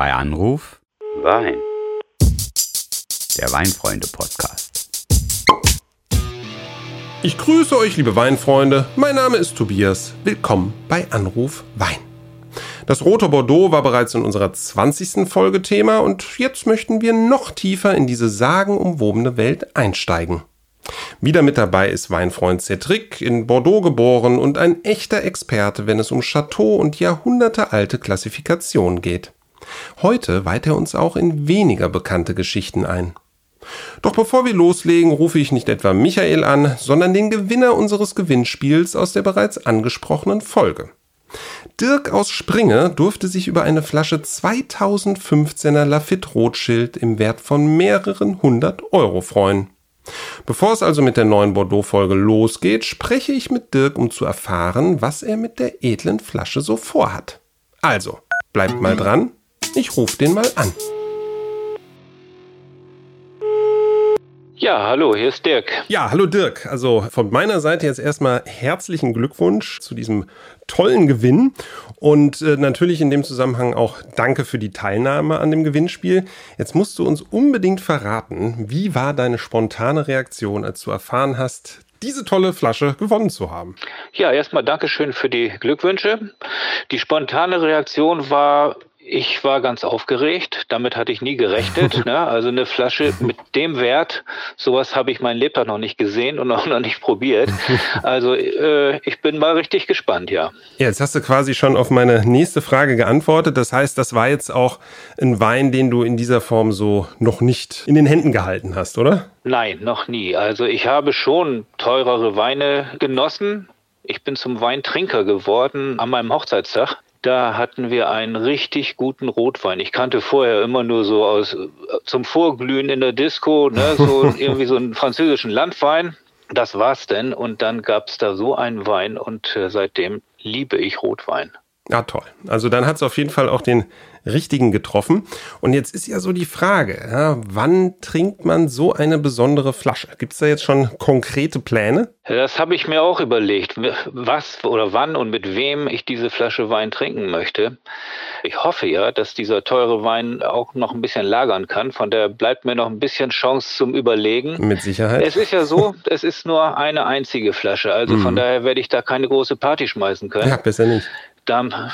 Bei Anruf Wein. Der Weinfreunde-Podcast. Ich grüße euch, liebe Weinfreunde. Mein Name ist Tobias. Willkommen bei Anruf Wein. Das rote Bordeaux war bereits in unserer 20. Folge Thema und jetzt möchten wir noch tiefer in diese sagenumwobene Welt einsteigen. Wieder mit dabei ist Weinfreund Cedric, in Bordeaux geboren und ein echter Experte, wenn es um Chateau und jahrhundertealte Klassifikation geht. Heute weiht er uns auch in weniger bekannte Geschichten ein. Doch bevor wir loslegen, rufe ich nicht etwa Michael an, sondern den Gewinner unseres Gewinnspiels aus der bereits angesprochenen Folge. Dirk aus Springe durfte sich über eine Flasche 2015er Lafitte Rothschild im Wert von mehreren hundert Euro freuen. Bevor es also mit der neuen Bordeaux-Folge losgeht, spreche ich mit Dirk, um zu erfahren, was er mit der edlen Flasche so vorhat. Also, bleibt mal dran, ich rufe den mal an. Ja, hallo, hier ist Dirk. Ja, hallo Dirk. Also von meiner Seite jetzt erstmal herzlichen Glückwunsch zu diesem tollen Gewinn und äh, natürlich in dem Zusammenhang auch danke für die Teilnahme an dem Gewinnspiel. Jetzt musst du uns unbedingt verraten, wie war deine spontane Reaktion, als du erfahren hast, diese tolle Flasche gewonnen zu haben. Ja, erstmal Dankeschön für die Glückwünsche. Die spontane Reaktion war ich war ganz aufgeregt. Damit hatte ich nie gerechnet. ne? Also eine Flasche mit dem Wert, sowas habe ich mein Lebtag noch nicht gesehen und auch noch nicht probiert. Also äh, ich bin mal richtig gespannt, ja. Ja, jetzt hast du quasi schon auf meine nächste Frage geantwortet. Das heißt, das war jetzt auch ein Wein, den du in dieser Form so noch nicht in den Händen gehalten hast, oder? Nein, noch nie. Also ich habe schon teurere Weine genossen. Ich bin zum Weintrinker geworden an meinem Hochzeitstag. Da hatten wir einen richtig guten Rotwein. Ich kannte vorher immer nur so aus zum Vorglühen in der Disco, ne, so irgendwie so einen französischen Landwein. Das war's denn. Und dann gab's da so einen Wein und äh, seitdem liebe ich Rotwein. Ja, toll. Also dann hat es auf jeden Fall auch den richtigen getroffen. Und jetzt ist ja so die Frage, ja, wann trinkt man so eine besondere Flasche? Gibt es da jetzt schon konkrete Pläne? Das habe ich mir auch überlegt, was oder wann und mit wem ich diese Flasche Wein trinken möchte. Ich hoffe ja, dass dieser teure Wein auch noch ein bisschen lagern kann. Von daher bleibt mir noch ein bisschen Chance zum Überlegen. Mit Sicherheit. Es ist ja so, es ist nur eine einzige Flasche. Also mhm. von daher werde ich da keine große Party schmeißen können. Ja, besser nicht.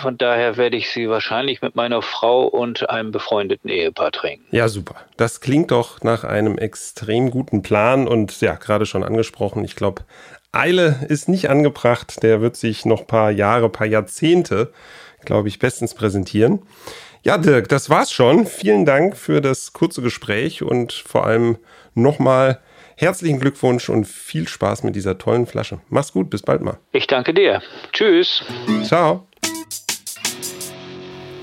Von daher werde ich sie wahrscheinlich mit meiner Frau und einem befreundeten Ehepaar trinken. Ja, super. Das klingt doch nach einem extrem guten Plan und ja, gerade schon angesprochen, ich glaube, Eile ist nicht angebracht. Der wird sich noch ein paar Jahre, paar Jahrzehnte, glaube ich, bestens präsentieren. Ja, Dirk, das war's schon. Vielen Dank für das kurze Gespräch und vor allem nochmal herzlichen Glückwunsch und viel Spaß mit dieser tollen Flasche. Mach's gut, bis bald mal. Ich danke dir. Tschüss. Ciao.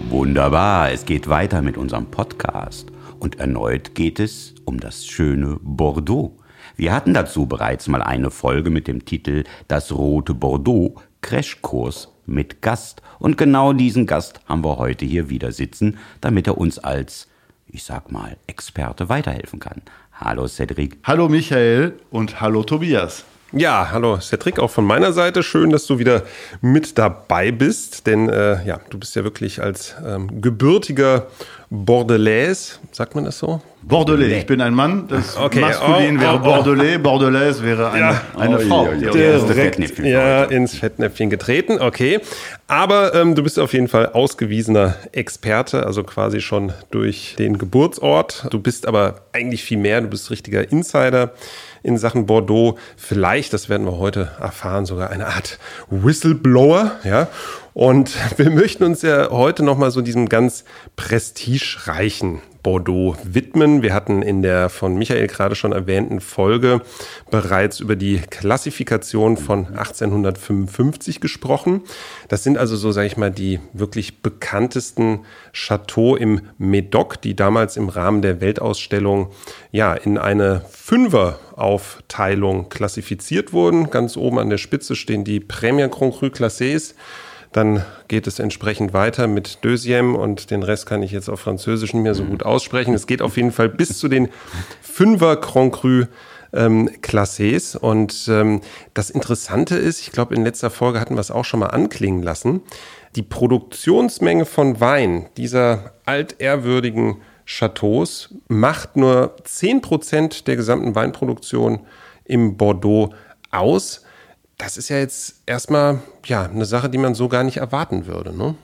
Wunderbar, es geht weiter mit unserem Podcast. Und erneut geht es um das schöne Bordeaux. Wir hatten dazu bereits mal eine Folge mit dem Titel Das rote Bordeaux Crashkurs mit Gast. Und genau diesen Gast haben wir heute hier wieder sitzen, damit er uns als, ich sag mal, Experte weiterhelfen kann. Hallo Cedric. Hallo Michael und hallo Tobias. Ja, hallo Cedric, auch von meiner Seite. Schön, dass du wieder mit dabei bist, denn äh, ja, du bist ja wirklich als ähm, gebürtiger Bordelais, sagt man das so? Bordelais, ich bin ein Mann, das okay. Maskulin oh, wäre oh, oh. Bordelais, Bordelaise wäre eine, ja. eine Frau. Ja, direkt ja, ins Fettnäpfchen getreten, okay. Aber ähm, du bist auf jeden Fall ausgewiesener Experte, also quasi schon durch den Geburtsort. Du bist aber eigentlich viel mehr, du bist richtiger Insider in Sachen Bordeaux. Vielleicht, das werden wir heute erfahren, sogar eine Art Whistleblower, ja. Und wir möchten uns ja heute nochmal so diesem ganz prestigereichen Bordeaux widmen. Wir hatten in der von Michael gerade schon erwähnten Folge bereits über die Klassifikation von 1855 gesprochen. Das sind also so, sage ich mal, die wirklich bekanntesten Chateaux im Médoc, die damals im Rahmen der Weltausstellung ja in eine Fünfer-Aufteilung klassifiziert wurden. Ganz oben an der Spitze stehen die Premier Grand Cru Classés. Dann geht es entsprechend weiter mit Deuxième und den Rest kann ich jetzt auf Französisch nicht mehr so gut aussprechen. Es geht auf jeden Fall bis zu den Fünfer Grand Cru ähm, Classés. Und ähm, das Interessante ist, ich glaube, in letzter Folge hatten wir es auch schon mal anklingen lassen. Die Produktionsmenge von Wein dieser altehrwürdigen Chateaus macht nur 10% der gesamten Weinproduktion im Bordeaux aus. Das ist ja jetzt erstmal ja, eine Sache, die man so gar nicht erwarten würde. Ne?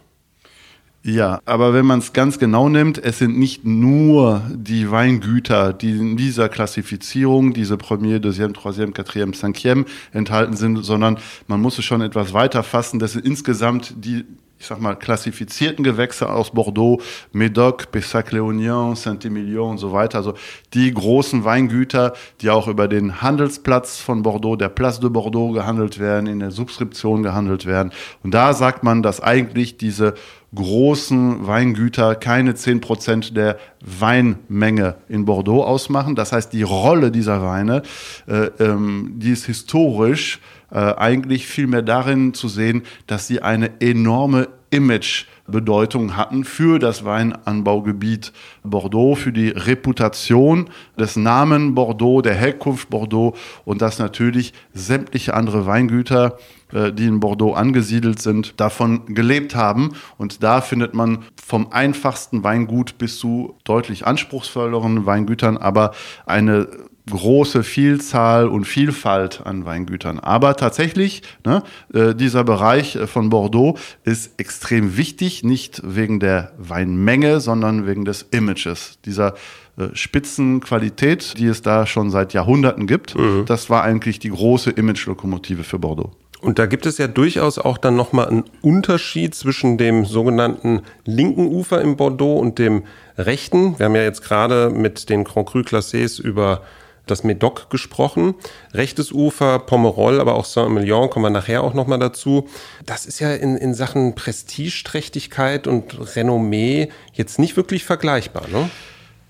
Ja, aber wenn man es ganz genau nimmt, es sind nicht nur die Weingüter, die in dieser Klassifizierung, diese Premier, Deuxième, Troisième, Quatrième, Cinquième enthalten sind, sondern man muss es schon etwas weiter fassen. Das sind insgesamt die ich sag mal, klassifizierten Gewächse aus Bordeaux, Médoc, Pessac-Léognan, Saint-Émilion und so weiter. Also die großen Weingüter, die auch über den Handelsplatz von Bordeaux, der Place de Bordeaux gehandelt werden, in der Subskription gehandelt werden. Und da sagt man, dass eigentlich diese großen Weingüter keine zehn Prozent der Weinmenge in Bordeaux ausmachen. Das heißt, die Rolle dieser Weine, äh, ähm, die ist historisch eigentlich vielmehr darin zu sehen, dass sie eine enorme Image-Bedeutung hatten für das Weinanbaugebiet Bordeaux, für die Reputation des Namen Bordeaux, der Herkunft Bordeaux und dass natürlich sämtliche andere Weingüter äh, die in Bordeaux angesiedelt sind, davon gelebt haben. Und da findet man vom einfachsten Weingut bis zu deutlich anspruchsvolleren Weingütern aber eine große Vielzahl und Vielfalt an Weingütern. Aber tatsächlich, ne, äh, dieser Bereich äh, von Bordeaux ist extrem wichtig, nicht wegen der Weinmenge, sondern wegen des Images, dieser äh, Spitzenqualität, die es da schon seit Jahrhunderten gibt. Mhm. Das war eigentlich die große Image-Lokomotive für Bordeaux. Und da gibt es ja durchaus auch dann nochmal einen Unterschied zwischen dem sogenannten linken Ufer im Bordeaux und dem rechten. Wir haben ja jetzt gerade mit den Grand Cru Classés über das Médoc gesprochen. Rechtes Ufer, Pomerol, aber auch Saint-Emilion, kommen wir nachher auch nochmal dazu. Das ist ja in, in Sachen Prestigeträchtigkeit und Renommee jetzt nicht wirklich vergleichbar, ne?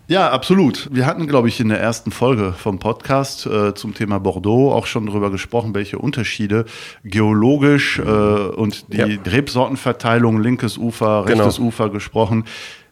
Ja, absolut. Wir hatten, glaube ich, in der ersten Folge vom Podcast äh, zum Thema Bordeaux auch schon darüber gesprochen, welche Unterschiede geologisch äh, und die ja. Rebsortenverteilung, linkes Ufer, rechtes genau. Ufer gesprochen.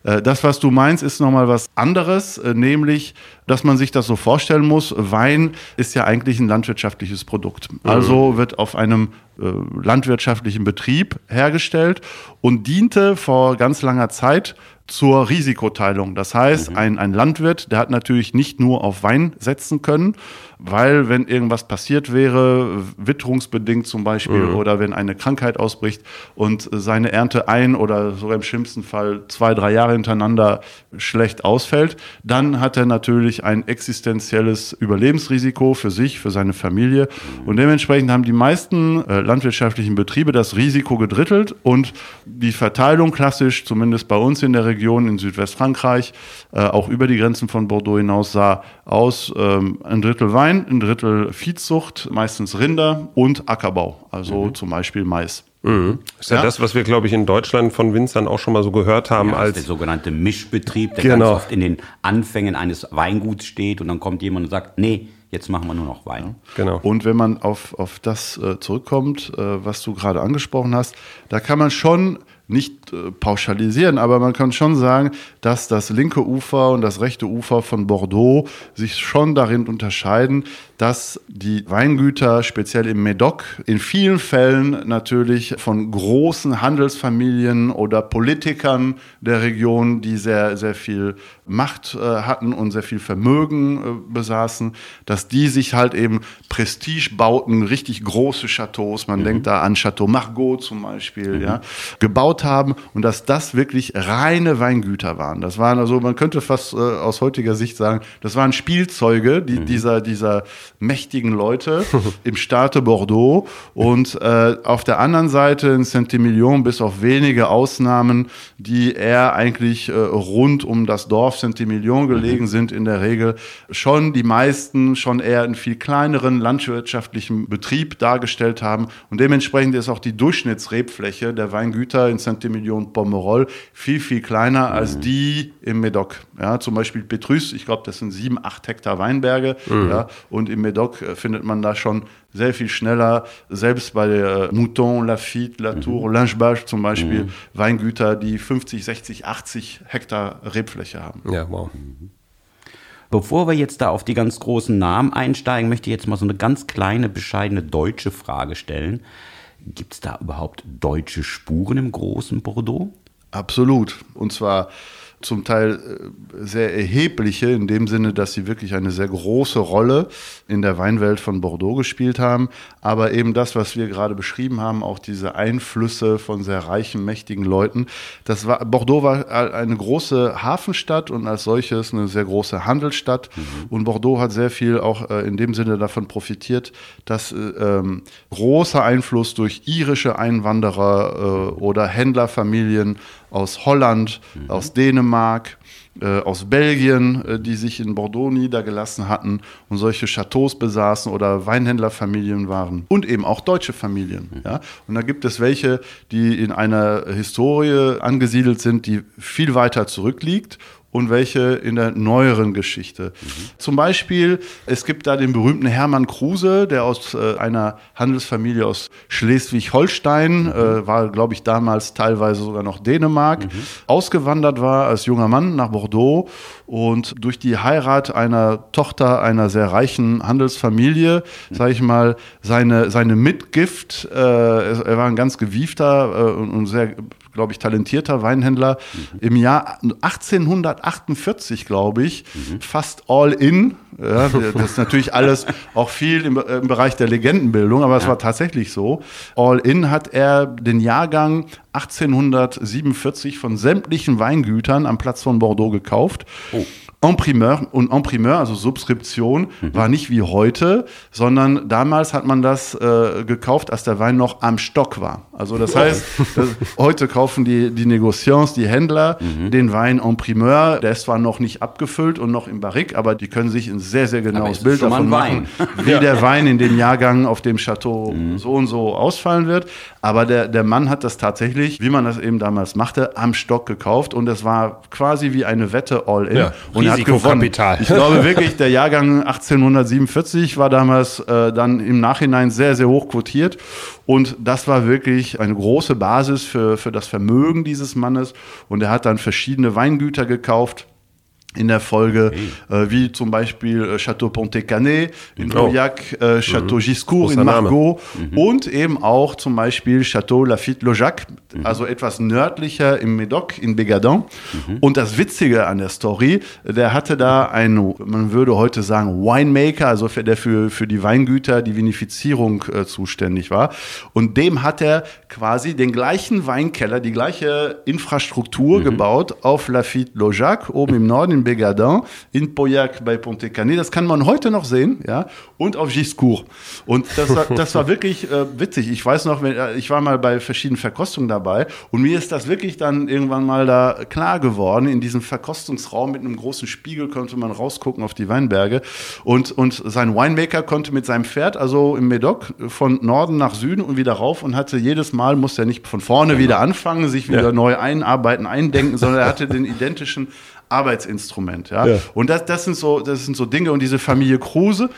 Äh, das, was du meinst, ist nochmal was anderes, äh, nämlich, dass man sich das so vorstellen muss. Wein ist ja eigentlich ein landwirtschaftliches Produkt. Mhm. Also wird auf einem landwirtschaftlichen Betrieb hergestellt und diente vor ganz langer Zeit zur Risikoteilung. Das heißt, mhm. ein, ein Landwirt, der hat natürlich nicht nur auf Wein setzen können, weil wenn irgendwas passiert wäre, witterungsbedingt zum Beispiel, mhm. oder wenn eine Krankheit ausbricht und seine Ernte ein oder sogar im schlimmsten Fall zwei, drei Jahre hintereinander schlecht ausfällt, dann hat er natürlich ein existenzielles Überlebensrisiko für sich, für seine Familie. Mhm. Und dementsprechend haben die meisten äh, landwirtschaftlichen Betriebe das Risiko gedrittelt und die Verteilung klassisch, zumindest bei uns in der Region in Südwestfrankreich, äh, auch über die Grenzen von Bordeaux hinaus sah aus ähm, ein Drittel Wein, ein Drittel Viehzucht, meistens Rinder und Ackerbau, also mhm. zum Beispiel Mais. Mhm. Ist ja, ja, das, was wir, glaube ich, in Deutschland von Winzern auch schon mal so gehört haben. Ja, als der sogenannte Mischbetrieb, der genau. ganz oft in den Anfängen eines Weinguts steht und dann kommt jemand und sagt, nee, jetzt machen wir nur noch Wein. Genau. Und wenn man auf, auf das äh, zurückkommt, äh, was du gerade angesprochen hast, da kann man schon nicht pauschalisieren, aber man kann schon sagen, dass das linke Ufer und das rechte Ufer von Bordeaux sich schon darin unterscheiden, dass die Weingüter, speziell im Médoc, in vielen Fällen natürlich von großen Handelsfamilien oder Politikern der Region, die sehr, sehr viel Macht äh, hatten und sehr viel Vermögen äh, besaßen, dass die sich halt eben Prestige bauten, richtig große Chateaus, man mhm. denkt da an Chateau Margaux zum Beispiel, mhm. ja, gebaut haben und dass das wirklich reine Weingüter waren. Das waren also, man könnte fast äh, aus heutiger Sicht sagen, das waren Spielzeuge die, mhm. dieser, dieser mächtigen Leute im Staate Bordeaux und äh, auf der anderen Seite in Saint-Emilion, bis auf wenige Ausnahmen, die eher eigentlich äh, rund um das Dorf Saint-Emilion gelegen mhm. sind, in der Regel schon die meisten schon eher einen viel kleineren landwirtschaftlichen Betrieb dargestellt haben und dementsprechend ist auch die Durchschnittsrebfläche der Weingüter in Saint-Emilion Pomerol viel, viel kleiner als mhm. die im Medoc. Ja, zum Beispiel Petrus, ich glaube, das sind sieben, acht Hektar Weinberge mhm. ja, und im Medoc äh, findet man da schon sehr viel schneller, selbst bei der Mouton, Lafitte, Latour, mhm. Langebach zum Beispiel, mhm. Weingüter, die 50, 60, 80 Hektar Rebfläche haben. Ja, wow. Bevor wir jetzt da auf die ganz großen Namen einsteigen, möchte ich jetzt mal so eine ganz kleine, bescheidene deutsche Frage stellen. Gibt es da überhaupt deutsche Spuren im großen Bordeaux? Absolut. Und zwar zum Teil äh, sehr erhebliche, in dem Sinne, dass sie wirklich eine sehr große Rolle in der Weinwelt von Bordeaux gespielt haben. Aber eben das, was wir gerade beschrieben haben, auch diese Einflüsse von sehr reichen, mächtigen Leuten. Das war, Bordeaux war eine große Hafenstadt und als solches eine sehr große Handelsstadt. Mhm. Und Bordeaux hat sehr viel auch äh, in dem Sinne davon profitiert, dass äh, ähm, großer Einfluss durch irische Einwanderer äh, oder Händlerfamilien aus Holland, mhm. aus Dänemark, äh, aus Belgien, äh, die sich in Bordeaux niedergelassen hatten und solche Chateaus besaßen oder Weinhändlerfamilien waren und eben auch deutsche Familien. Mhm. Ja? Und da gibt es welche, die in einer Historie angesiedelt sind, die viel weiter zurückliegt und welche in der neueren Geschichte. Mhm. Zum Beispiel, es gibt da den berühmten Hermann Kruse, der aus äh, einer Handelsfamilie aus Schleswig-Holstein, mhm. äh, war, glaube ich, damals teilweise sogar noch Dänemark, mhm. ausgewandert war als junger Mann nach Bordeaux und durch die Heirat einer Tochter einer sehr reichen Handelsfamilie, mhm. sage ich mal, seine, seine Mitgift, äh, er war ein ganz gewiefter äh, und sehr glaube ich, talentierter Weinhändler, mhm. im Jahr 1848, glaube ich, mhm. fast all in. Ja, das ist natürlich alles auch viel im, im Bereich der Legendenbildung, aber es ja. war tatsächlich so. All in hat er den Jahrgang 1847 von sämtlichen Weingütern am Platz von Bordeaux gekauft. Oh. En Primeur und En Primeur, also Subskription, mhm. war nicht wie heute, sondern damals hat man das äh, gekauft, als der Wein noch am Stock war. Also das heißt, das, heute kaufen die, die Negociants, die Händler, mhm. den Wein En Primeur. Der ist zwar noch nicht abgefüllt und noch im Barrique, aber die können sich ein sehr, sehr genaues Bild davon machen, wie ja. der Wein in dem Jahrgang auf dem Chateau mhm. so und so ausfallen wird. Aber der, der Mann hat das tatsächlich, wie man das eben damals machte, am Stock gekauft und es war quasi wie eine Wette all in. Ja. Und er hat gewonnen. Ich glaube wirklich, der Jahrgang 1847 war damals äh, dann im Nachhinein sehr, sehr hoch quotiert. Und das war wirklich eine große Basis für, für das Vermögen dieses Mannes. Und er hat dann verschiedene Weingüter gekauft in der Folge, hey. äh, wie zum Beispiel äh, Chateau Pontet-Canet in oh. Pauillac, äh, Chateau mhm. Giscourt in Margaux mhm. und eben auch zum Beispiel Chateau Lafitte-Lojac, mhm. also etwas nördlicher im Médoc in Bégadin. Mhm. Und das Witzige an der Story, der hatte da einen, man würde heute sagen, Winemaker, also für, der für, für die Weingüter die Vinifizierung äh, zuständig war. Und dem hat er quasi den gleichen Weinkeller, die gleiche Infrastruktur mhm. gebaut auf Lafitte-Lojac, oben im Norden in Bégadin, in Pauillac bei Pontet-Canet. Das kann man heute noch sehen, ja, und auf Giscourt. Und das war, das war wirklich äh, witzig. Ich weiß noch, wenn, äh, ich war mal bei verschiedenen Verkostungen dabei und mir ist das wirklich dann irgendwann mal da klar geworden. In diesem Verkostungsraum mit einem großen Spiegel konnte man rausgucken auf die Weinberge und, und sein Winemaker konnte mit seinem Pferd, also im Medoc, von Norden nach Süden und wieder rauf und hatte jedes Mal, musste er nicht von vorne wieder anfangen, sich wieder ja. neu einarbeiten, eindenken, sondern er hatte den identischen Arbeitsinstrument. Ja? ja. Und das, das, sind so, das sind so Dinge. Und diese Familie Kruse,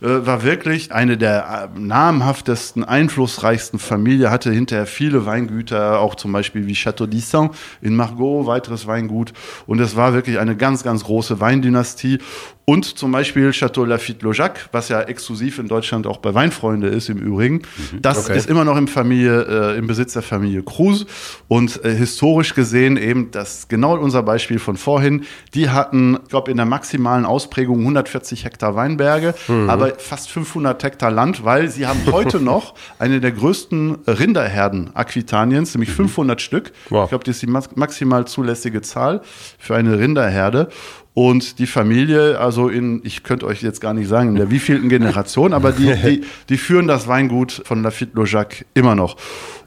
war wirklich eine der äh, namhaftesten, einflussreichsten Familien, hatte hinterher viele Weingüter, auch zum Beispiel wie Château d'Isson in Margaux, weiteres Weingut. Und es war wirklich eine ganz, ganz große Weindynastie. Und zum Beispiel Château Lafitte-Lojac, was ja exklusiv in Deutschland auch bei Weinfreunde ist im Übrigen. Mhm. Das okay. ist immer noch im, Familie, äh, im Besitz der Familie Kruse. Und äh, historisch gesehen eben, das genau unser Beispiel von vorhin, die hatten, ich glaube, in der maximalen Ausprägung 140 Hektar Weinberge, mhm. aber fast 500 Hektar Land, weil sie haben heute noch eine der größten Rinderherden Aquitaniens, nämlich 500 mhm. Stück. Wow. Ich glaube, das ist die maximal zulässige Zahl für eine Rinderherde. Und die Familie, also in, ich könnte euch jetzt gar nicht sagen, in der wievielten Generation, aber die, die, die führen das Weingut von Lafitte Lojac immer noch.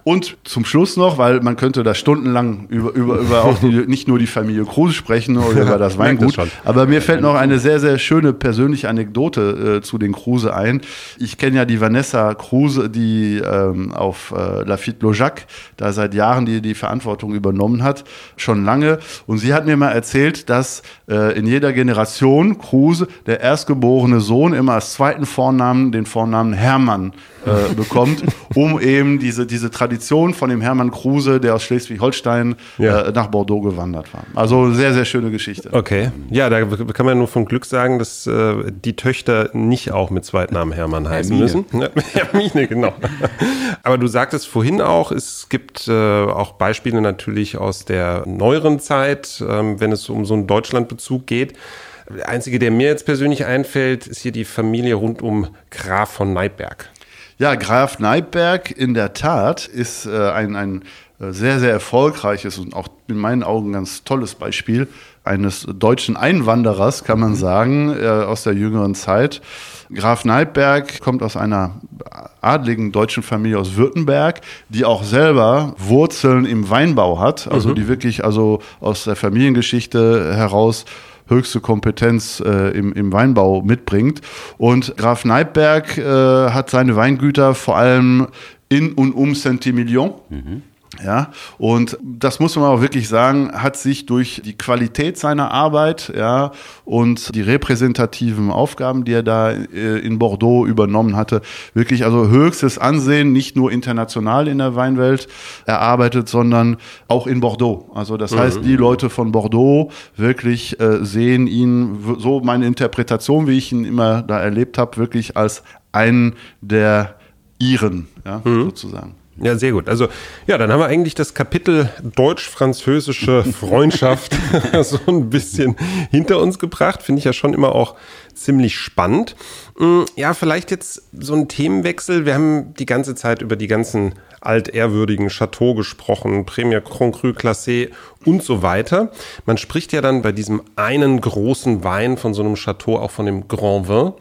Und zum Schluss noch, weil man könnte da stundenlang über, über, über auch die, nicht nur die Familie Kruse sprechen oder über das Weingut, das aber mir fällt noch eine sehr, sehr schöne persönliche Anekdote äh, zu den Kruse ein. Ich kenne ja die Vanessa Kruse, die ähm, auf äh, Lafitte Lojac da seit Jahren die, die Verantwortung übernommen hat, schon lange. Und sie hat mir mal erzählt, dass äh, in jeder Generation Kruse, der erstgeborene Sohn, immer als zweiten Vornamen den Vornamen Hermann äh, bekommt, um eben diese, diese Tradition von dem Hermann Kruse, der aus Schleswig-Holstein Ja. äh, nach Bordeaux gewandert war. Also sehr, sehr schöne Geschichte. Okay. Ja, da kann man nur von Glück sagen, dass äh, die Töchter nicht auch mit Zweitnamen Hermann heißen Hermine. müssen. Hermine, genau. Aber du sagtest vorhin auch, es gibt äh, auch Beispiele natürlich aus der neueren Zeit, ähm, wenn es um so einen Deutschlandbezug geht. Der einzige, der mir jetzt persönlich einfällt, ist hier die Familie rund um Graf von Neipberg. Ja, Graf Neipberg in der Tat ist äh, ein, ein äh, sehr, sehr erfolgreiches und auch in meinen Augen ganz tolles Beispiel eines deutschen Einwanderers, kann man sagen, äh, aus der jüngeren Zeit. Graf Neipberg kommt aus einer adligen deutschen Familie aus Württemberg, die auch selber Wurzeln im Weinbau hat, also die wirklich also aus der Familiengeschichte heraus höchste Kompetenz äh, im, im Weinbau mitbringt. Und Graf Neipberg äh, hat seine Weingüter vor allem in und um Saint-Emilion. Ja, und das muss man auch wirklich sagen, hat sich durch die Qualität seiner Arbeit, ja, und die repräsentativen Aufgaben, die er da äh, in Bordeaux übernommen hatte, wirklich also höchstes Ansehen, nicht nur international in der Weinwelt erarbeitet, sondern auch in Bordeaux. Also das heißt, die Leute von Bordeaux wirklich äh, sehen ihn, so meine Interpretation, wie ich ihn immer da erlebt habe, wirklich als einen der Iren, ja, sozusagen. Ja, sehr gut. Also, ja, dann haben wir eigentlich das Kapitel deutsch-französische Freundschaft so ein bisschen hinter uns gebracht. Finde ich ja schon immer auch ziemlich spannend. Mm, Ja, vielleicht jetzt so ein Themenwechsel. Wir haben die ganze Zeit über die ganzen altehrwürdigen Chateau gesprochen, Premier Grand Cru Classé und so weiter. Man spricht ja dann bei diesem einen großen Wein von so einem Chateau auch von dem Grand Vin.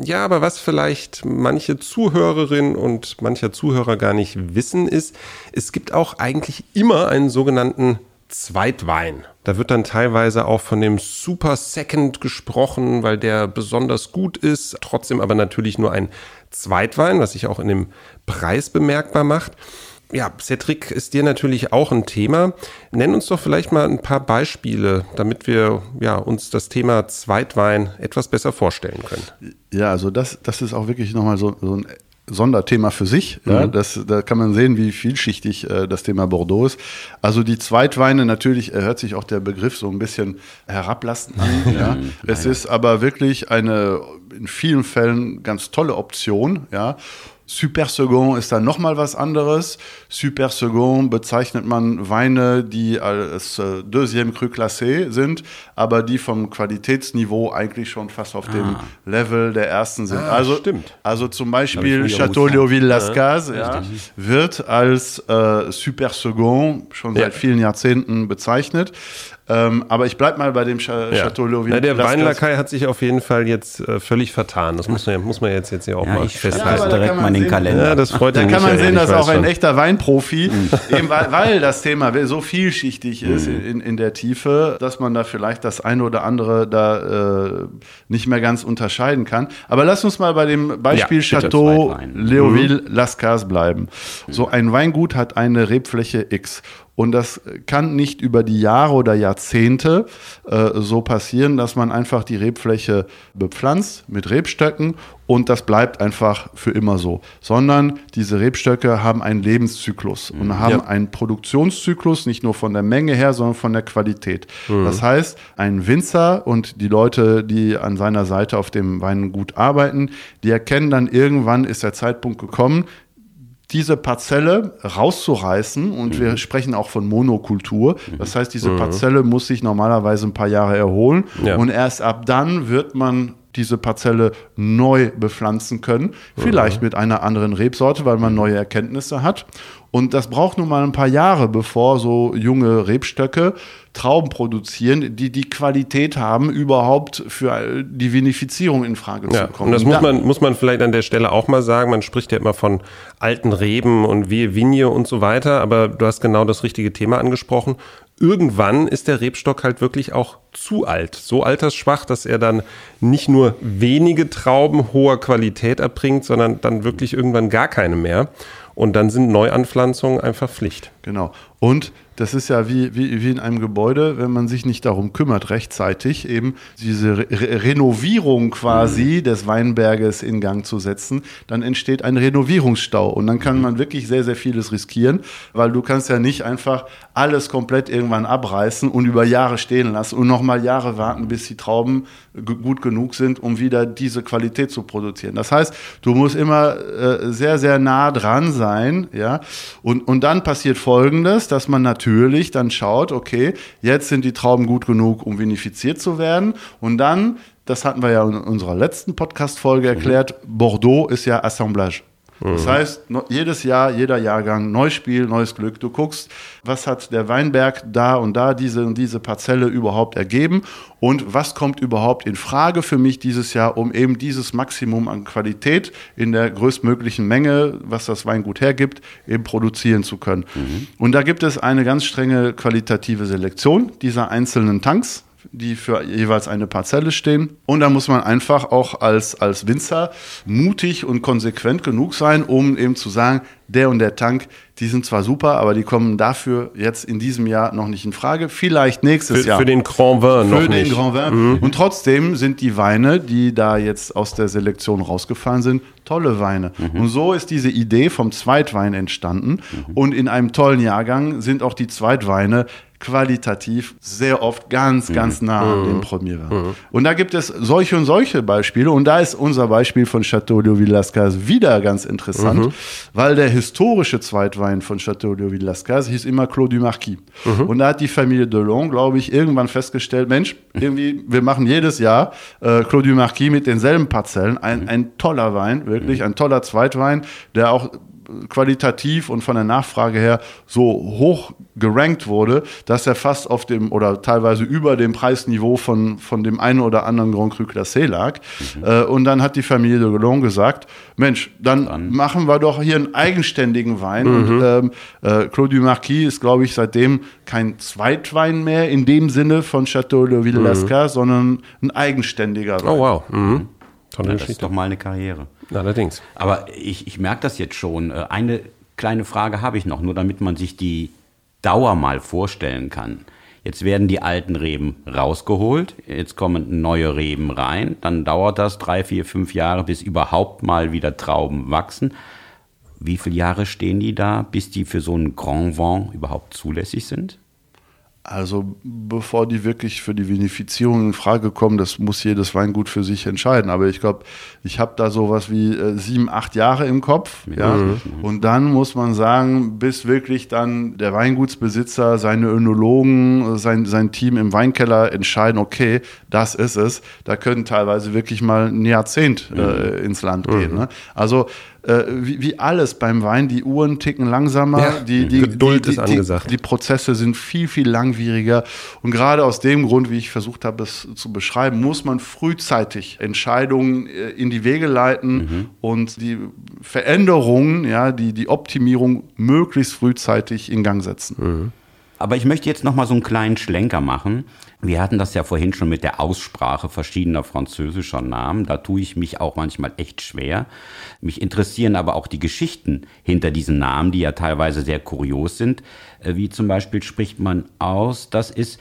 Ja, aber was vielleicht manche Zuhörerin und mancher Zuhörer gar nicht wissen, ist, es gibt auch eigentlich immer einen sogenannten Zweitwein. Da wird dann teilweise auch von dem Super Second gesprochen, weil der besonders gut ist, trotzdem aber natürlich nur ein Zweitwein, was sich auch in dem Preis bemerkbar macht. Ja, Cedric ist dir natürlich auch ein Thema. Nenn uns doch vielleicht mal ein paar Beispiele, damit wir ja, uns das Thema Zweitwein etwas besser vorstellen können. Ja, also das, das ist auch wirklich nochmal so, so ein Sonderthema für sich. Ja, das, da kann man sehen, wie vielschichtig äh, das Thema Bordeaux ist. Also die Zweitweine, natürlich äh, hört sich auch der Begriff so ein bisschen herablassend an. ja. Es ist aber wirklich eine in vielen Fällen ganz tolle Option. Ja. Super Second ist dann nochmal was anderes. Super Second bezeichnet man Weine, die als äh, Deuxième Cru Classé sind, aber die vom Qualitätsniveau eigentlich schon fast auf dem Level der ersten sind. also, stimmt. also zum Beispiel Chateau gewusst, Léoville Las Cases ja, wird als äh, Super Second schon Ja. seit vielen Jahrzehnten bezeichnet. Ähm, aber ich bleib mal bei dem Cha Ja. Chateau Léoville Na, der. Weinlakai hat sich auf jeden Fall jetzt äh, völlig vertan. Das muss man, ja- muss man jetzt, jetzt ja auch Ja, mal ich schreibe aber das festhalten. da direkt mal in den Kalender. Ja, das freut Da kann man sehen, dass auch ein schon. echter Weinprofi, eben weil, weil das Thema so vielschichtig ist in, in der Tiefe, dass man da vielleicht das eine oder andere da äh, nicht mehr ganz unterscheiden kann. Aber lass uns mal bei dem Beispiel Ja, Chateau Zweitwein. Léoville Las Cases bleiben. So ein Weingut hat eine Rebfläche X. Und das kann nicht über die Jahre oder Jahrzehnte äh, so passieren, dass man einfach die Rebfläche bepflanzt mit Rebstöcken und das bleibt einfach für immer so. Sondern diese Rebstöcke haben einen Lebenszyklus und haben Ja. einen Produktionszyklus, nicht nur von der Menge her, sondern von der Qualität. Das heißt, ein Winzer und die Leute, die an seiner Seite auf dem Weingut arbeiten, die erkennen dann irgendwann ist der Zeitpunkt gekommen, diese Parzelle rauszureißen und wir sprechen auch von Monokultur. Das heißt, diese Parzelle muss sich normalerweise ein paar Jahre erholen Ja. und erst ab dann wird man diese Parzelle neu bepflanzen können, vielleicht mit einer anderen Rebsorte, weil man neue Erkenntnisse hat. Und das braucht nun mal ein paar Jahre, bevor so junge Rebstöcke Trauben produzieren, die die Qualität haben, überhaupt für die Vinifizierung in Frage Ja, zu kommen. und das muss man, muss man vielleicht an der Stelle auch mal sagen. Man spricht ja immer von alten Reben und Wehe Vigne und so weiter, aber du hast genau das richtige Thema angesprochen. Irgendwann ist der Rebstock halt wirklich auch zu alt, so altersschwach, dass er dann nicht nur wenige Trauben hoher Qualität erbringt, sondern dann wirklich irgendwann gar keine mehr. Und dann sind Neuanpflanzungen einfach Pflicht. Genau. Und das ist ja wie, wie, wie in einem Gebäude, wenn man sich nicht darum kümmert, rechtzeitig eben diese Re Renovierung quasi mhm. des Weinberges in Gang zu setzen, dann entsteht ein Renovierungsstau und dann kann man wirklich sehr, sehr vieles riskieren, weil du kannst ja nicht einfach alles komplett irgendwann abreißen und über Jahre stehen lassen und nochmal Jahre warten, bis die Trauben gut genug sind, um wieder diese Qualität zu produzieren. Das heißt, du musst immer äh, sehr, sehr nah dran sein, ja, und, und dann passiert Folgendes, dass man natürlich dann schaut, okay, jetzt sind die Trauben gut genug, um vinifiziert zu werden und dann das hatten wir ja in unserer letzten Podcast-Folge erklärt. Bordeaux ist ja Assemblage. Das heißt, jedes Jahr, jeder Jahrgang, neues Spiel, neues Glück. Du guckst, was hat der Weinberg da und da diese und diese Parzelle überhaupt ergeben und was kommt überhaupt in Frage für mich dieses Jahr, um eben dieses Maximum an Qualität in der größtmöglichen Menge, was das Weingut hergibt, eben produzieren zu können. Mhm. Und da gibt es eine ganz strenge qualitative Selektion dieser einzelnen Tanks die für jeweils eine Parzelle stehen. Und da muss man einfach auch als, als Winzer mutig und konsequent genug sein, um eben zu sagen, der und der Tank, die sind zwar super, aber die kommen dafür jetzt in diesem Jahr noch nicht in Frage. Vielleicht nächstes für, Jahr. Für den Grand Vin noch für nicht. den Grand Vin. Mhm. Und trotzdem sind die Weine, die da jetzt aus der Selektion rausgefallen sind, tolle Weine. Mhm. Und so ist diese Idee vom Zweitwein entstanden. Mhm. Und in einem tollen Jahrgang sind auch die Zweitweine qualitativ sehr oft ganz, mhm. ganz nah an dem mhm. Premier war. Mhm. Und da gibt es solche und solche Beispiele. Und da ist unser Beispiel von Chateau de Villascas wieder ganz interessant, mhm. weil der historische Zweitwein von Chateau de Villascas hieß immer Claude du Marquis. Mhm. Und da hat die Familie Delon, glaube ich, irgendwann festgestellt, Mensch, irgendwie, wir machen jedes Jahr äh, Claude du Marquis mit denselben Parzellen. Ein, ein toller Wein, wirklich ein toller Zweitwein, der auch qualitativ und von der Nachfrage her so hoch gerankt wurde, dass er fast auf dem oder teilweise über dem Preisniveau von, von dem einen oder anderen Grand Cru Classé lag. Mhm. Äh, und dann hat die Familie de Golon gesagt, Mensch, dann, dann, machen wir doch hier einen eigenständigen Wein. Mhm. Und ähm, äh, Claude Marquis ist, glaube ich, seitdem kein Zweitwein mehr in dem Sinne von Chateau de Villasca, mhm. sondern ein eigenständiger Wein. Oh wow. Mhm. Tolle ja, das ist doch mal eine Karriere. Allerdings. Aber ich, ich merke das jetzt schon. Äh, eine kleine Frage habe ich noch, nur damit man sich die Dauer mal vorstellen kann. Jetzt werden die alten Reben rausgeholt, jetzt kommen neue Reben rein, dann dauert das drei, vier, fünf Jahre, bis überhaupt mal wieder Trauben wachsen. Wie viele Jahre stehen die da, bis die für so einen Grand Vent überhaupt zulässig sind? Also bevor die wirklich für die Vinifizierung in Frage kommen, das muss jedes Weingut für sich entscheiden. Aber ich glaube, ich habe da sowas wie äh, sieben, acht Jahre im Kopf. Mhm. Ja? Und dann muss man sagen, bis wirklich dann der Weingutsbesitzer, seine Önologen, sein, sein Team im Weinkeller entscheiden, okay, das ist es. Da können teilweise wirklich mal ein Jahrzehnt äh, mhm. ins Land gehen. Mhm. Ne? Also äh, wie, wie, alles beim Wein, die Uhren ticken langsamer, ja, die, die, Geduld die, ist angesagt. Die, die, Prozesse sind viel, viel langwieriger. Und gerade aus dem Grund, wie ich versucht habe, es zu beschreiben, muss man frühzeitig Entscheidungen äh, in die Wege leiten mhm. und die Veränderungen, ja, die, die Optimierung möglichst frühzeitig in Gang setzen. Mhm. Aber ich möchte jetzt noch mal so einen kleinen Schlenker machen. Wir hatten das ja vorhin schon mit der Aussprache verschiedener französischer Namen. Da tue ich mich auch manchmal echt schwer. Mich interessieren aber auch die Geschichten hinter diesen Namen, die ja teilweise sehr kurios sind. Äh, wie zum Beispiel spricht man aus, das ist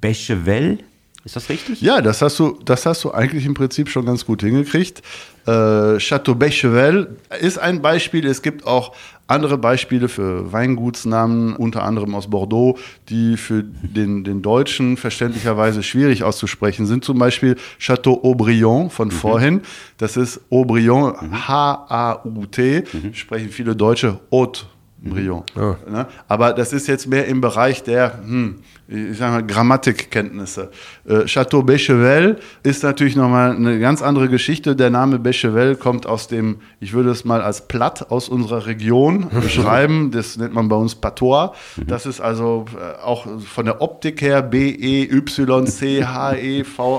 Bechevel. Ist das richtig? Ja, das hast du, das hast du eigentlich im Prinzip schon ganz gut hingekriegt. Äh, Chateau Bechevel ist ein Beispiel. Es gibt auch andere Beispiele für Weingutsnamen, unter anderem aus Bordeaux, die für den, den Deutschen verständlicherweise schwierig auszusprechen sind. Zum Beispiel Chateau Aubryon von mhm. vorhin. Das ist Aubryon, H-A-U-T, mhm. sprechen viele Deutsche Haute Brion. Oh. Ne? Aber das ist jetzt mehr im Bereich der, hm, ich sag mal, Grammatikkenntnisse. Äh, Chateau Bechevel ist natürlich nochmal eine ganz andere Geschichte. Der Name Bechevel kommt aus dem, ich würde es mal als Platt aus unserer Region beschreiben. Das nennt man bei uns Patois. Mhm. Das ist also äh, auch von der Optik her B-E-Y-C-H-E-V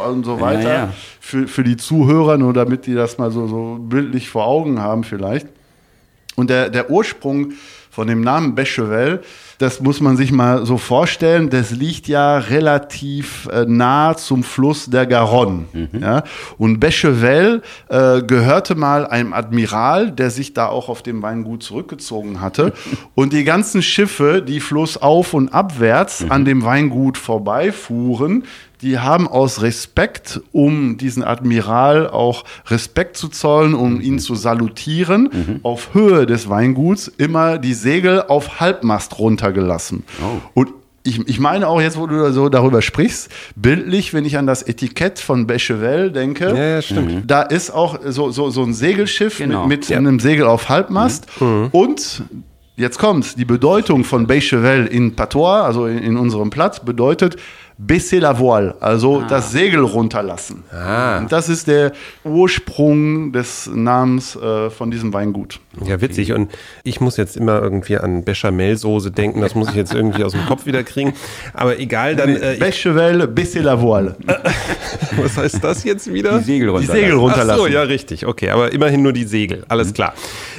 und so weiter. Ja, ja. Für, für die Zuhörer, nur damit die das mal so, so bildlich vor Augen haben vielleicht. Und der, der Ursprung von dem Namen Bechevel das muss man sich mal so vorstellen, das liegt ja relativ äh, nah zum Fluss der Garonne. Mhm. Ja? Und Bechevel äh, gehörte mal einem Admiral, der sich da auch auf dem Weingut zurückgezogen hatte. und die ganzen Schiffe, die flussauf und abwärts Mhm. an dem Weingut vorbeifuhren, die haben aus Respekt, um diesen Admiral auch Respekt zu zollen, um ihn zu salutieren, auf Höhe des Weinguts immer die Segel auf Halbmast runtergelassen. Und ich, ich meine auch jetzt, wo du so darüber sprichst, bildlich, wenn ich an das Etikett von Bechevel denke, Ja, ja, stimmt. da ist auch so, so, so ein Segelschiff Genau. mit, mit einem Segel auf Halbmast und Jetzt kommt's. Die Bedeutung von Bechevel in Patois, also in, in unserem Platz, bedeutet baisser la voile, also das Segel runterlassen. Ah. Und das ist der Ursprung des Namens äh, von diesem Weingut. Ja, witzig. Und ich muss jetzt immer irgendwie an Bechamelsoße denken. Das muss ich jetzt irgendwie aus dem Kopf wieder kriegen. Aber egal, dann. Äh, ich, Bechevel, baisser la voile. was heißt das jetzt wieder? Die Segel Die runter. Segel Ach so, runterlassen. ja, richtig. Okay, aber immerhin nur die Segel. Alles klar.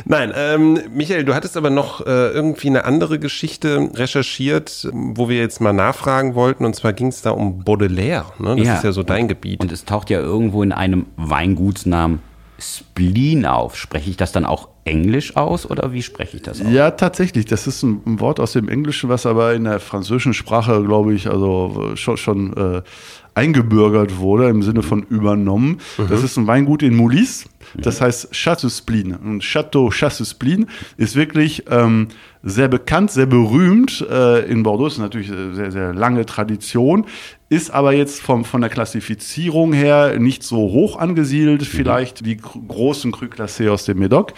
Nein, ähm, Michael, du hattest aber noch äh, irgendwie eine andere Geschichte recherchiert, wo wir jetzt mal nachfragen wollten. Und zwar ging es da um Baudelaire. Ne? Das ist ja so dein Gebiet. Und es taucht ja irgendwo in einem Weingutsnamen Spleen auf. Spreche ich das dann auch Englisch aus oder wie spreche ich das aus? Ja, tatsächlich. Das ist ein, ein Wort aus dem Englischen, was aber in der französischen Sprache, glaube ich, also äh, schon, schon äh, eingebürgert wurde, im Sinne von übernommen. Das ist ein Weingut in Moulis. Das heißt Château-Splin. Und Château Château-Splin ist wirklich ähm, sehr bekannt, sehr berühmt. Äh, in Bordeaux. Ist natürlich eine sehr, sehr lange Tradition. Ist aber jetzt vom, von der Klassifizierung her nicht so hoch angesiedelt, vielleicht wie gr- großen Cru Classé aus dem Medoc.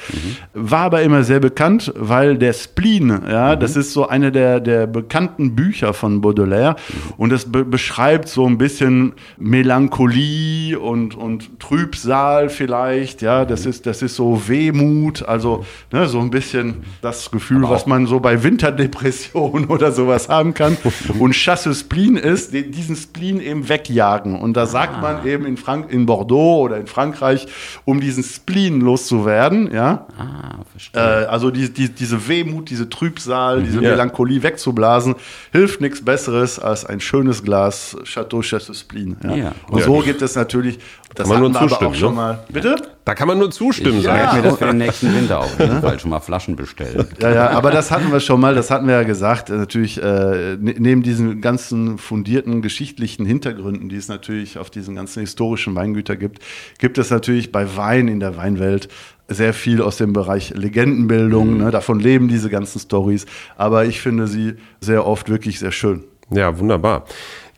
War aber immer sehr bekannt, weil der Spleen, ja, das ist so eine der, der bekannten Bücher von Baudelaire. Und das be beschreibt so ein bisschen Melancholie und, und Trübsal vielleicht, ja, das ist, das ist so Wehmut, also ne, so ein bisschen das Gefühl, was man so bei Winterdepression oder sowas haben kann. Und Chasse Spleen ist, die- diesen Spleen eben wegjagen. Und da sagt man eben in, Frank in Bordeaux oder in Frankreich, um diesen Spleen loszuwerden, ja, Ah, verstehe. äh, also die, die, diese Wehmut, diese Trübsal, diese Ja. Melancholie wegzublasen, hilft nichts Besseres als ein schönes Glas Chateau Chateau Spleen. Ja. Ja. Und so gibt es natürlich, das man nur hatten wir aber zustimmen, auch schon ne? mal. Bitte? Da kann man nur zustimmen, ich sag werde ich. mir das für den nächsten Winter auf jeden Fall schon mal Flaschen bestellen. Ja, ja, aber das hatten wir schon mal, das hatten wir ja gesagt. Äh, Natürlich, äh, ne- neben diesen ganzen fundierten geschichtlichen Hintergründen, die es natürlich auf diesen ganzen historischen Weingüter gibt, gibt es natürlich bei Wein in der Weinwelt sehr viel aus dem Bereich Legendenbildung. Ne? Davon leben diese ganzen Stories. Aber ich finde sie sehr oft wirklich sehr schön. Ja, wunderbar.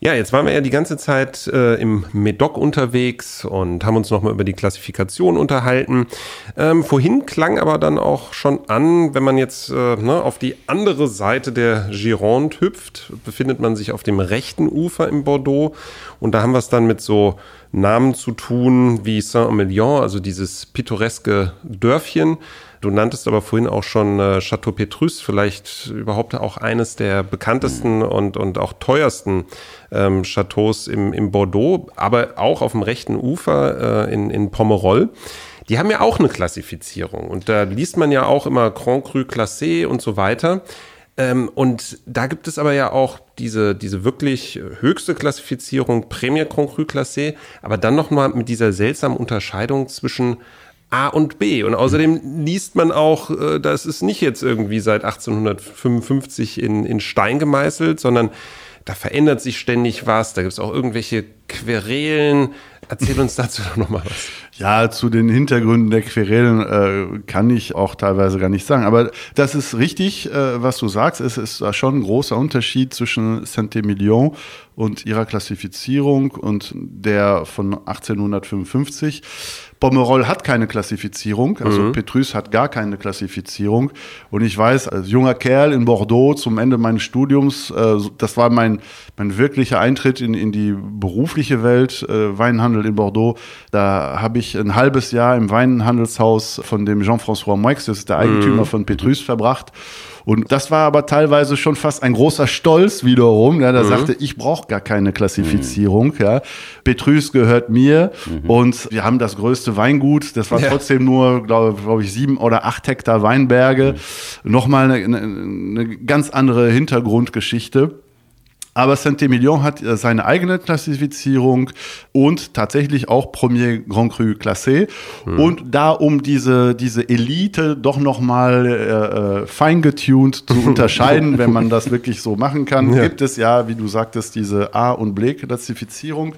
Ja, jetzt waren wir ja die ganze Zeit äh, im Medoc unterwegs und haben uns nochmal über die Klassifikation unterhalten. Ähm, vorhin klang aber dann auch schon an, wenn man jetzt äh, ne, auf die andere Seite der Gironde hüpft, befindet man sich auf dem rechten Ufer im Bordeaux und da haben wir es dann mit so Namen zu tun wie Saint-Emilion, also dieses pittoreske Dörfchen. Du nanntest aber vorhin auch schon äh, Chateau Petrus, vielleicht überhaupt auch eines der bekanntesten und, und auch teuersten ähm, Chateaus im, im Bordeaux, aber auch auf dem rechten Ufer äh, in, in Pomerol. Die haben ja auch eine Klassifizierung und da liest man ja auch immer Grand Cru Classé und so weiter. Ähm, und da gibt es aber ja auch diese, diese wirklich höchste Klassifizierung, Premier Grand Cru Classé, aber dann nochmal mit dieser seltsamen Unterscheidung zwischen A und B. Und außerdem liest man auch, äh, das ist nicht jetzt irgendwie seit 1855 in, in Stein gemeißelt, sondern da verändert sich ständig was. Da gibt es auch irgendwelche Querelen. Erzähl uns dazu doch nochmal was. Ja, zu den Hintergründen der Querelen äh, kann ich auch teilweise gar nicht sagen. Aber das ist richtig, äh, was du sagst. Es ist da schon ein großer Unterschied zwischen Saint-Emilion und ihrer Klassifizierung und der von 1855. Pomerol hat keine Klassifizierung, also Petrus hat gar keine Klassifizierung. Und ich weiß, als junger Kerl in Bordeaux zum Ende meines Studiums, äh, das war mein, mein wirklicher Eintritt in, in die berufliche Welt, äh, Weinhandel in Bordeaux. Da habe ich ein halbes Jahr im Weinhandelshaus von dem Jean-François Moix, das ist der Eigentümer von Petrus, verbracht. Und das war aber teilweise schon fast ein großer Stolz wiederum. Ja, da mhm. sagte, ich brauche gar keine Klassifizierung. Mhm. Ja. Petrus gehört mir mhm. und wir haben das größte Weingut. Das war ja. trotzdem nur, glaube glaub ich, sieben oder acht Hektar Weinberge. Mhm. Nochmal eine, eine, eine ganz andere Hintergrundgeschichte. Aber Saint-Emilion hat äh, seine eigene Klassifizierung und tatsächlich auch Premier Grand Cru Classé. Mhm. Und da, um diese, diese Elite doch nochmal äh, äh, feingetuned zu unterscheiden, wenn man das wirklich so machen kann, ja. gibt es ja, wie du sagtest, diese A- und B-Klassifizierung.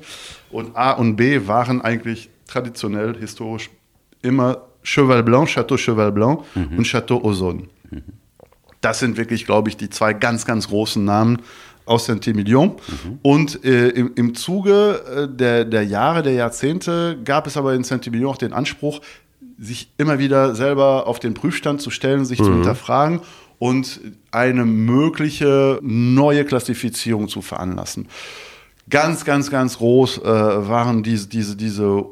Und A und B waren eigentlich traditionell, historisch immer Cheval Blanc, Château Cheval Blanc mhm. und Château Ozone. Mhm. Das sind wirklich, glaube ich, die zwei ganz, ganz großen Namen aus Saint-Emilion. Mhm. Und äh, im, im Zuge äh, der, der Jahre, der Jahrzehnte gab es aber in Saint-Emilion auch den Anspruch, sich immer wieder selber auf den Prüfstand zu stellen, sich mhm. zu hinterfragen und eine mögliche neue Klassifizierung zu veranlassen. Ganz, ganz, ganz groß äh, waren diese, diese, diese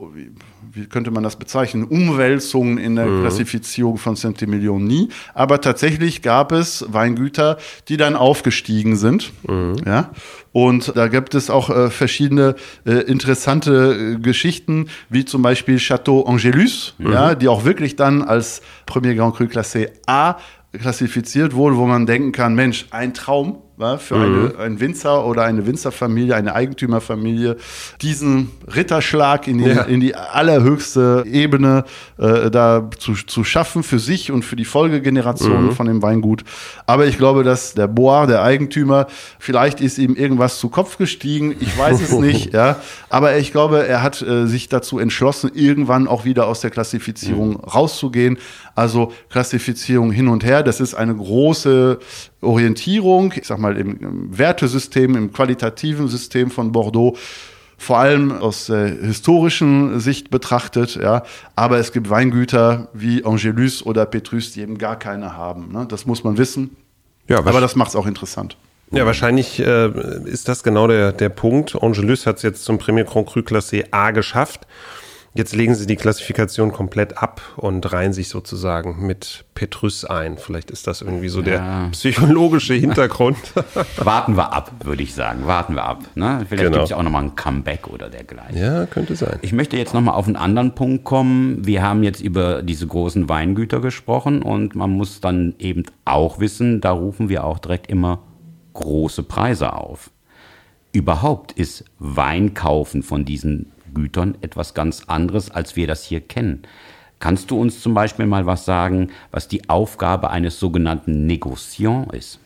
wie könnte man das bezeichnen, Umwälzungen in der mhm. Klassifizierung von Centimillion nie. Aber tatsächlich gab es Weingüter, die dann aufgestiegen sind. Mhm. Ja. Und da gibt es auch äh, verschiedene äh, interessante äh, Geschichten, wie zum Beispiel Chateau Angelus, mhm. ja, die auch wirklich dann als Premier Grand Cru Classé A klassifiziert wurde, wo man denken kann, Mensch, ein Traum, war, für mhm. eine, einen Winzer oder eine Winzerfamilie, eine Eigentümerfamilie, diesen Ritterschlag in die, ja. in die allerhöchste Ebene äh, da zu, zu schaffen für sich und für die Folgegenerationen mhm. von dem Weingut. Aber ich glaube, dass der Bois, der Eigentümer, vielleicht ist ihm irgendwas zu Kopf gestiegen, ich weiß es nicht, ja. Aber ich glaube, er hat äh, sich dazu entschlossen, irgendwann auch wieder aus der Klassifizierung mhm. rauszugehen. Also Klassifizierung hin und her, das ist eine große Orientierung, ich sag mal im Wertesystem, im qualitativen System von Bordeaux, vor allem aus der historischen Sicht betrachtet, ja. Aber es gibt Weingüter wie Angelus oder Petrus, die eben gar keine haben. Ne? Das muss man wissen. Ja, aber das macht es auch interessant. Ja, wahrscheinlich äh, ist das genau der, der Punkt. Angelus hat es jetzt zum Premier Grand Cru Classé A geschafft. Jetzt legen sie die Klassifikation komplett ab und reihen sich sozusagen mit Petrus ein. Vielleicht ist das irgendwie so ja. der psychologische Hintergrund. Warten wir ab, würde ich sagen. Warten wir ab. Ne? Vielleicht genau. gibt es auch nochmal ein Comeback oder dergleichen. Ja, könnte sein. Ich möchte jetzt nochmal auf einen anderen Punkt kommen. Wir haben jetzt über diese großen Weingüter gesprochen und man muss dann eben auch wissen, da rufen wir auch direkt immer große Preise auf. Überhaupt ist Weinkaufen von diesen Gütern etwas ganz anderes, als wir das hier kennen. Kannst du uns zum Beispiel mal was sagen, was die Aufgabe eines sogenannten Negociant ist?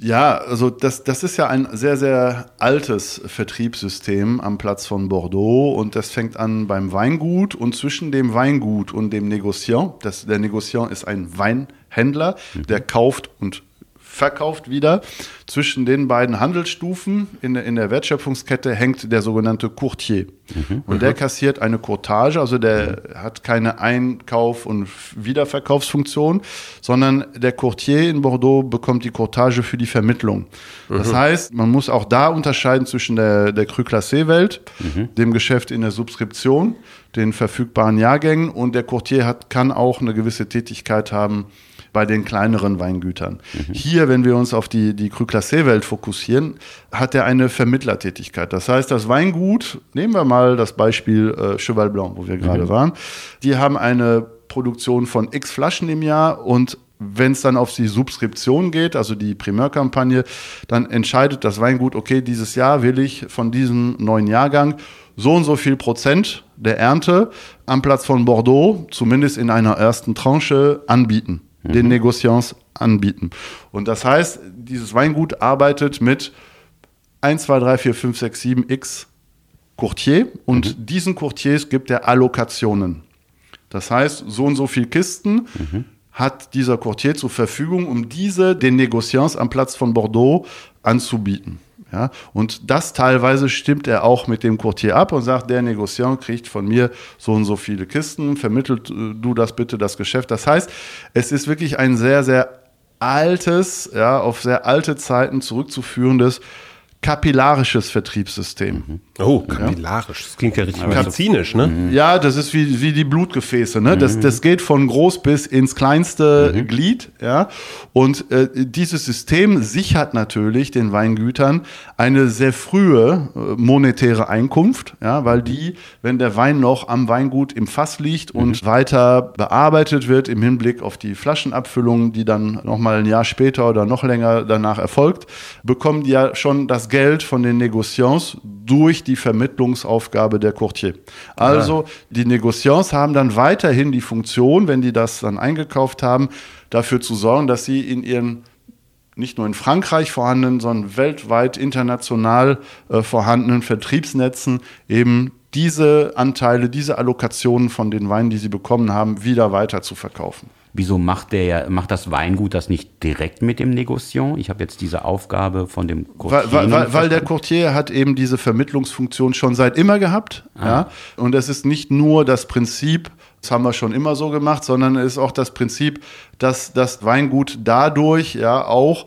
Ja, also das, das ist ja ein sehr, sehr altes Vertriebssystem am Platz von Bordeaux und das fängt an beim Weingut und zwischen dem Weingut und dem Negociant, das, der Negociant ist ein Weinhändler, mhm. der kauft und verkauft wieder. Zwischen den beiden Handelsstufen in, in der Wertschöpfungskette hängt der sogenannte Courtier. Mhm. Und der kassiert eine Courtage, also der mhm. hat keine Einkauf- und Wiederverkaufsfunktion, sondern der Courtier in Bordeaux bekommt die Courtage für die Vermittlung. Mhm. Das heißt, man muss auch da unterscheiden zwischen der, der Cru Classé-Welt, mhm. dem Geschäft in der Subskription, den verfügbaren Jahrgängen und der Courtier hat, kann auch eine gewisse Tätigkeit haben, bei den kleineren Weingütern. Mhm. Hier, wenn wir uns auf die, die Cru Classé-Welt fokussieren, hat er eine Vermittlertätigkeit. Das heißt, das Weingut, nehmen wir mal das Beispiel äh, Cheval Blanc, wo wir gerade mhm. waren, die haben eine Produktion von x Flaschen im Jahr und wenn es dann auf die Subskription geht, also die Primärkampagne, dann entscheidet das Weingut, okay, dieses Jahr will ich von diesem neuen Jahrgang so und so viel Prozent der Ernte am Platz von Bordeaux, zumindest in einer ersten Tranche, anbieten mhm. den Negociants anbieten. Und das heißt, dieses Weingut arbeitet mit 1, 2, 3, 4, 5, 6, 7 x Courtier und mhm. diesen Courtiers gibt er Allokationen. Das heißt, so und so viel Kisten mhm. hat dieser Courtier zur Verfügung, um diese den Negociants am Platz von Bordeaux anzubieten. Ja, und das teilweise stimmt er auch mit dem Courtier ab und sagt, der Negociant kriegt von mir so und so viele Kisten, vermittelt äh, du das bitte, das Geschäft. Das heißt, es ist wirklich ein sehr, sehr altes, ja, auf sehr alte Zeiten zurückzuführendes kapillarisches Vertriebssystem. Mhm. Oh, kapillarisch. Das klingt ja richtig medizinisch, ne? Ja, das ist wie, wie die Blutgefäße. Ne? Das, das geht von groß bis ins kleinste Glied. Ja? Und äh, dieses System sichert natürlich den Weingütern eine sehr frühe äh, monetäre Einkunft, ja? weil die, wenn der Wein noch am Weingut im Fass liegt und weiter bearbeitet wird im Hinblick auf die Flaschenabfüllung, die dann nochmal ein Jahr später oder noch länger danach erfolgt, bekommen die ja schon das Geld von den Negociants durch die Vermittlungsaufgabe der Courtier. Also die Negociants haben dann weiterhin die Funktion, wenn die das dann eingekauft haben, dafür zu sorgen, dass sie in ihren nicht nur in Frankreich vorhandenen, sondern weltweit international äh, vorhandenen Vertriebsnetzen eben diese Anteile, diese Allokationen von den Weinen, die sie bekommen haben, wieder weiter zu verkaufen. Wieso macht der, macht das Weingut das nicht direkt mit dem Negociant? Ich habe jetzt diese Aufgabe von dem Courtier. Weil, weil, weil der Courtier hat eben diese Vermittlungsfunktion schon seit immer gehabt. Ah. Ja? Und es ist nicht nur das Prinzip, das haben wir schon immer so gemacht, sondern es ist auch das Prinzip, dass das Weingut dadurch ja auch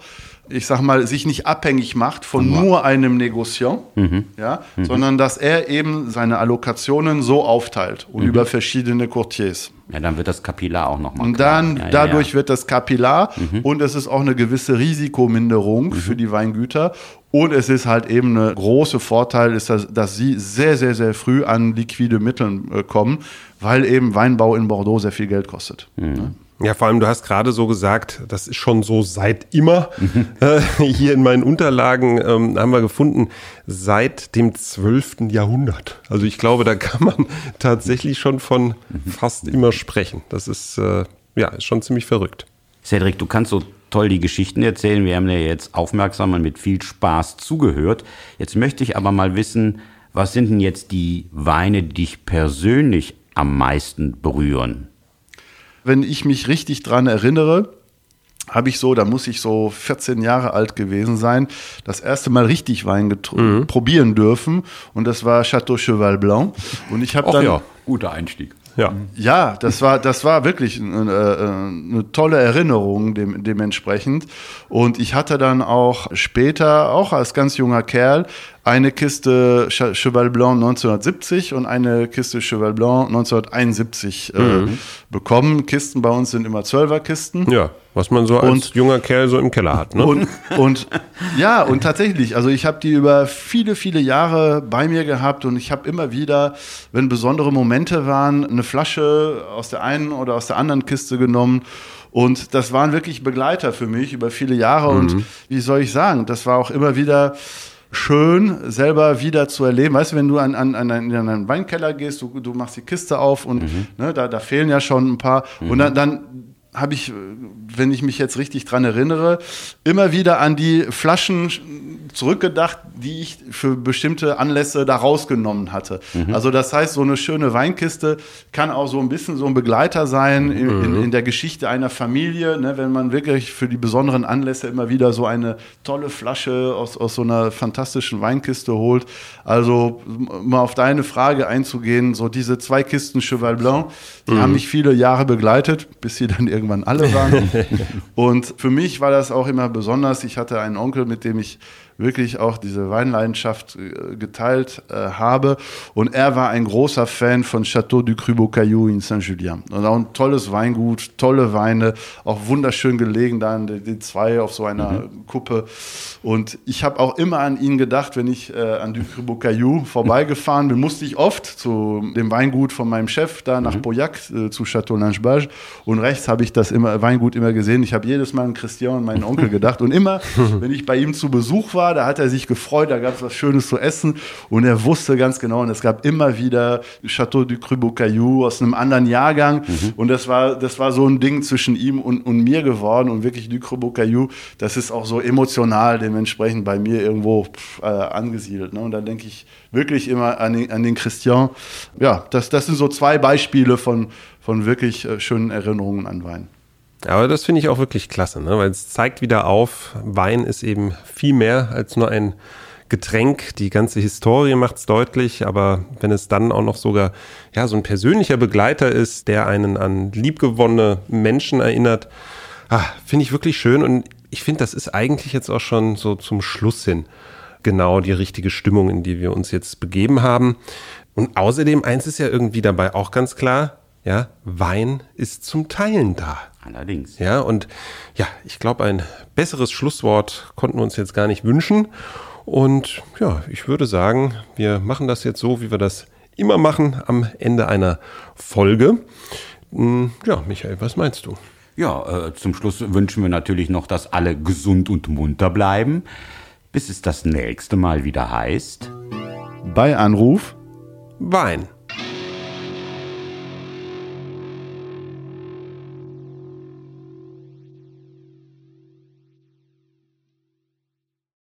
ich sag mal, sich nicht abhängig macht von mhm. nur einem Negociant, mhm. ja, mhm. sondern dass er eben seine Allokationen so aufteilt und über verschiedene Courtiers. Ja, dann wird das Kapillar auch nochmal. Und dann, ja, dadurch ja, ja. wird das Kapillar und es ist auch eine gewisse Risikominderung für die Weingüter. Und es ist halt eben eine große Vorteil, ist, dass, dass sie sehr, sehr, sehr früh an liquide Mitteln äh, kommen, weil eben Weinbau in Bordeaux sehr viel Geld kostet. Mhm. Ja, vor allem, du hast gerade so gesagt, das ist schon so seit immer. Mhm. Äh, hier in meinen Unterlagen ähm, haben wir gefunden, seit dem 12. Jahrhundert. Also ich glaube, da kann man tatsächlich schon von mhm. fast immer sprechen. Das ist, äh, ja, ist schon ziemlich verrückt. Cedric, du kannst so toll die Geschichten erzählen. Wir haben dir jetzt aufmerksam und mit viel Spaß zugehört. Jetzt möchte ich aber mal wissen, was sind denn jetzt die Weine, die dich persönlich am meisten berühren? Wenn ich mich richtig dran erinnere, habe ich so, da muss ich so 14 Jahre alt gewesen sein, das erste Mal richtig Wein mhm. probieren dürfen. Und das war Chateau Cheval Blanc. Und ich habe dann. Ja, guter Einstieg. Ja. ja, das war, das war wirklich eine, äh, eine tolle Erinnerung dem, dementsprechend. Und ich hatte dann auch später, auch als ganz junger Kerl, eine Kiste Cheval Blanc 1970 und eine Kiste Cheval Blanc 1971 äh, mhm. bekommen. Kisten bei uns sind immer Zwölferkisten. Ja, was man so als und, junger Kerl so im Keller hat. Ne? Und, und ja, und tatsächlich, also ich habe die über viele, viele Jahre bei mir gehabt und ich habe immer wieder, wenn besondere Momente waren, eine Flasche aus der einen oder aus der anderen Kiste genommen. Und das waren wirklich Begleiter für mich über viele Jahre. Mhm. Und wie soll ich sagen, das war auch immer wieder schön, selber wieder zu erleben. Weißt du, wenn du an, an, an einen, in einen Weinkeller gehst, du, du machst die Kiste auf und mhm. ne, da, da fehlen ja schon ein paar. Mhm. Und dann, dann habe ich, wenn ich mich jetzt richtig dran erinnere, immer wieder an die Flaschen zurückgedacht, die ich für bestimmte Anlässe da rausgenommen hatte. Mhm. Also das heißt, so eine schöne Weinkiste kann auch so ein bisschen so ein Begleiter sein in, mhm. in, in der Geschichte einer Familie, ne, wenn man wirklich für die besonderen Anlässe immer wieder so eine tolle Flasche aus, aus so einer fantastischen Weinkiste holt. Also mal auf deine Frage einzugehen, so diese zwei Kisten Cheval Blanc, die mhm. haben mich viele Jahre begleitet, bis sie dann irgendwann alle waren. Und für mich war das auch immer besonders. Ich hatte einen Onkel, mit dem ich wirklich auch diese Weinleidenschaft äh, geteilt äh, habe. Und er war ein großer Fan von Château du Cru Caillou in Saint-Julien. Und auch ein tolles Weingut, tolle Weine, auch wunderschön gelegen da in die zwei auf so einer mhm. Kuppe. Und ich habe auch immer an ihn gedacht, wenn ich äh, an du Cru Caillou vorbeigefahren bin, musste ich oft zu dem Weingut von meinem Chef da nach mhm. Pauillac, äh, zu Château Langebage. Und rechts habe ich das immer, Weingut immer gesehen. Ich habe jedes Mal an Christian und meinen Onkel gedacht. Und immer, wenn ich bei ihm zu Besuch war, da hat er sich gefreut, da gab es was Schönes zu essen und er wusste ganz genau, und es gab immer wieder Chateau du Cru Caillou aus einem anderen Jahrgang mhm. und das war, das war so ein Ding zwischen ihm und, und mir geworden und wirklich du Cru Caillou, das ist auch so emotional dementsprechend bei mir irgendwo äh, angesiedelt. Ne? Und da denke ich wirklich immer an den, an den Christian. Ja, das, das sind so zwei Beispiele von, von wirklich äh, schönen Erinnerungen an Wein. Aber das finde ich auch wirklich klasse, ne? weil es zeigt wieder auf, Wein ist eben viel mehr als nur ein Getränk. Die ganze Historie macht es deutlich, aber wenn es dann auch noch sogar ja, so ein persönlicher Begleiter ist, der einen an liebgewonnene Menschen erinnert, ah, finde ich wirklich schön. Und ich finde, das ist eigentlich jetzt auch schon so zum Schluss hin genau die richtige Stimmung, in die wir uns jetzt begeben haben. Und außerdem, eins ist ja irgendwie dabei auch ganz klar, ja, Wein ist zum Teilen da. Allerdings. Ja, und ja, ich glaube, ein besseres Schlusswort konnten wir uns jetzt gar nicht wünschen. Und ja, ich würde sagen, wir machen das jetzt so, wie wir das immer machen am Ende einer Folge. Hm, ja, Michael, was meinst du? Ja, äh, zum Schluss wünschen wir natürlich noch, dass alle gesund und munter bleiben, bis es das nächste Mal wieder heißt. Bei Anruf Wein.